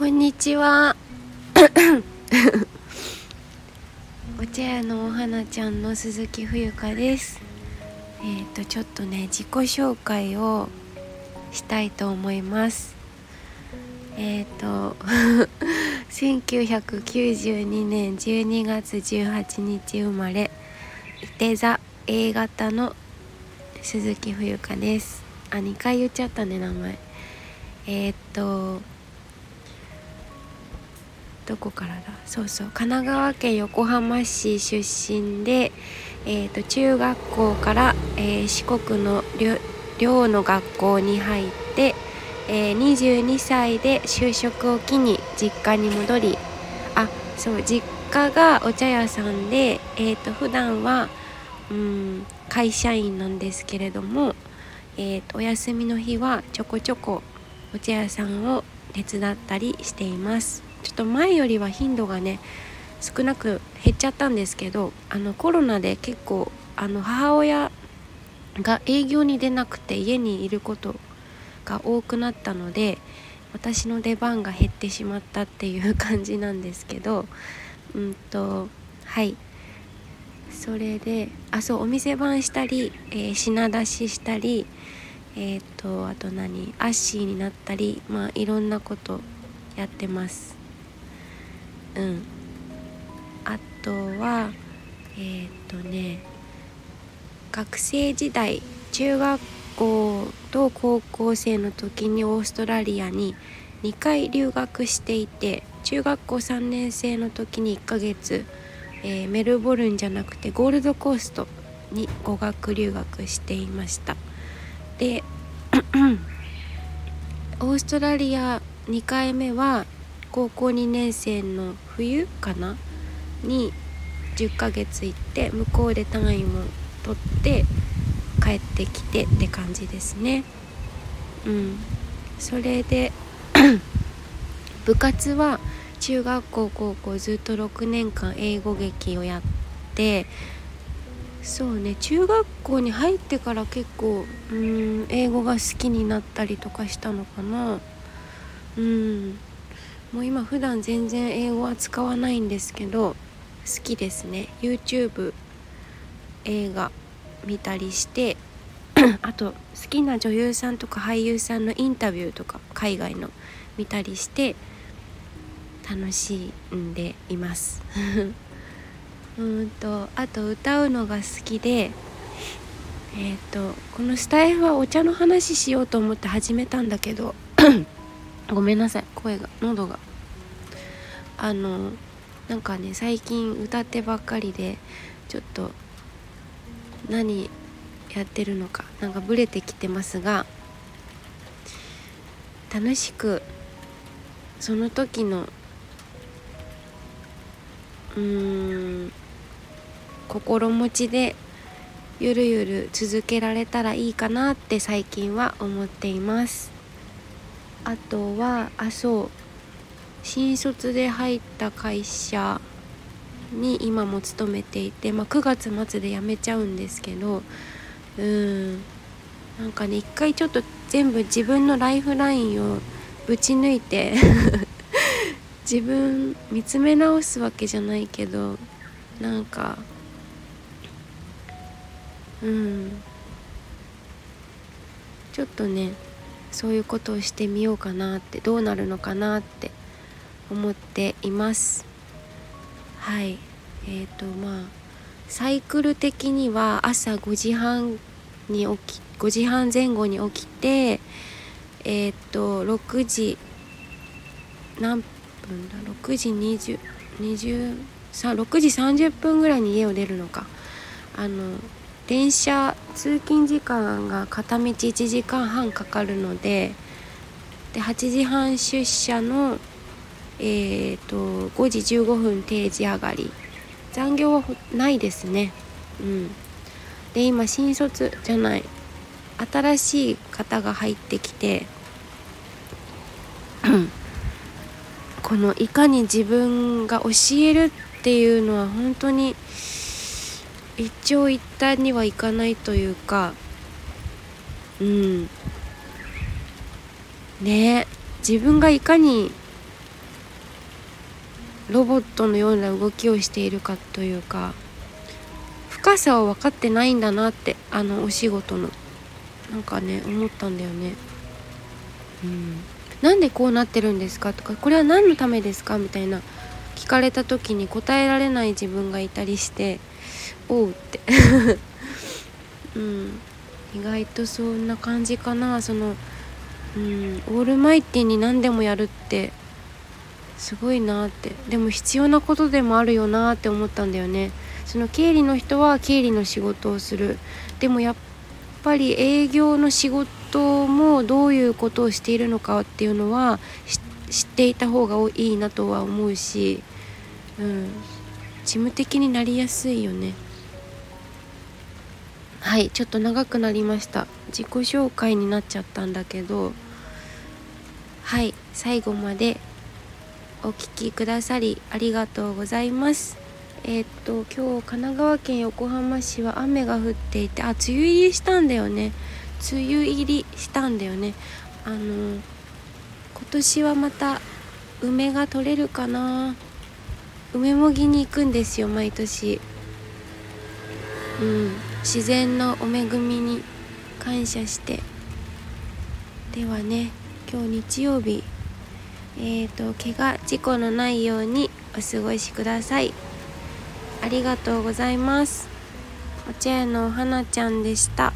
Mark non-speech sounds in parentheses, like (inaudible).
こんにちは。(coughs) お茶屋のお花ちゃんの鈴木冬香です。えっ、ー、とちょっとね自己紹介をしたいと思います。えっ、ー、と1992年12月18日生まれ伊手座 A 型の鈴木冬香です。あ2回言っちゃったね名前。えっ、ー、とどこからだ？そうそう神奈川県横浜市出身で、えーと、中学校から、えー、四国の寮の学校に入って、えー、22歳で就職を機に実家に戻りあそう実家がお茶屋さんで、えーと、普段はうん会社員なんですけれども、えーとお休みの日はちょこちょこお茶屋さんを手伝ったりしています。ちょっと前よりは頻度がね少なく減っちゃったんですけどあのコロナで結構あの母親が営業に出なくて家にいることが多くなったので私の出番が減ってしまったっていう感じなんですけどうんとはい。それであそうお店番したり、えー、品出ししたりえっ、ー、とあと何アッシーになったりまあいろんなことやってます。うん。あとはえっ、とね学生時代中学校と高校生の時にオーストラリアに2回留学していて中学校3年生の時に1ヶ月、えー、メルボルンじゃなくてゴールドコーストに語学留学していました。で (clears throat) オーストラリア2回目は高校2年生の冬かな？に10ヶ月行って向こうで単位も取って帰ってきてって感じですね。うん。それで (clears throat) 部活は中学校高校ずっと6年間英語劇をやってそうね中学校に入ってから結構うん英語が好きになったりとかしたのかな。うん。もう今普段全然英語は使わないんですけど好きですね。YouTube 映画見たりして (clears throat) あと好きな女優さんとか俳優さんのインタビューとか海外の見たりして楽しんでいます。(laughs) うんとあと歌うのが好きでえっ、ー、とこのスタイフはお茶の話しようと思って始めたんだけどごめんなさい。声が喉が。あのなんかね最近歌ってばっかりでちょっと何やってるのかなんかブレてきてますが楽しくその時のうーん心持ちでゆるゆる続けられたらいいかなって最近は思っています。あとはあそう新卒で入った会社に今も勤めていて、まあ、9月末で辞めちゃうんですけどうん。なんかね一回ちょっと全部自分のライフラインをぶち抜いて (laughs) 自分見つめ直すわけじゃないけどなんかうん。ちょっとねそういうことをしてみようかなってどうなるのかなって思っています。はい。え、ー、とまあサイクル的には朝5時半に起き5時半前後に起きてえっ、ー、と6時何分だ？6時2020 6時30分ぐらいに家を出るのか。あの電車通勤時間が片道1時間半かかるのでで8時半出社のえーと、5時15分定時上がり。残業はないですね。うん。で今新卒じゃない。新しい方が入ってきてこのいかに自分が教えるっていうのは本当に一長一短にはいかないというかうん。ね。自分がいかにロボットのような動きをしているかというか深さを分かってないんだなってあのお仕事の。なんかね思ったんだよね。うん、なんでこうなってるんですかとかこれは何のためですかみたいな聞かれた時に答えられない自分がいたりしておうって。うん。意外とそんな感じかな。そのうんオールマイティに何でもやるってすごいなって。でも必要なことでもあるよなって思ったんだよね。その経理の人は経理の仕事をする。でもやっぱり営業の仕事もどういうことをしているのかっていうのは知っていた方がいいなとは思うし、うん、事務的になりやすいよね。はいちょっと長くなりました。自己紹介になっちゃったんだけど。はい最後までお聴きくださりありがとうございます。えー、っと今日神奈川県横浜市は雨が降っていてあ梅雨入りしたんだよね。梅雨入りしたんだよね。あの今年はまた梅が取れるかな。梅もぎに行くんですよ毎年。うん。自然のお恵みに感謝して。ではね今日日曜日えーと怪我事故のないようにお過ごしください。ありがとうございます。お茶屋のお花ちゃんでした。